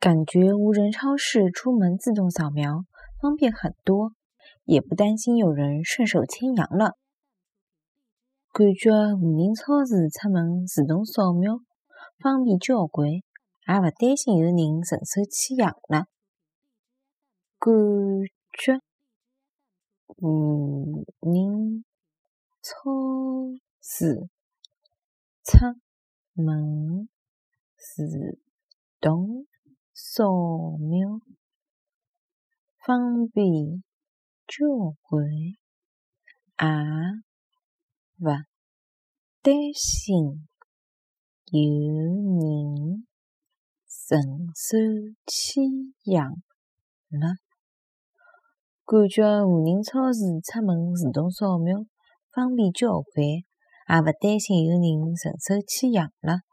感觉无人超市出门自动扫描方便很多，也不担心有人顺手牵羊了。感觉无人超市出门自动扫描方便交关，也勿担心有人顺手牵羊了。感觉无人超市出门自动扫描方便交关，也勿担心有人顺手牵羊了。感觉无人超市出门自动扫描方便交关，也勿担心有人顺手牵羊了。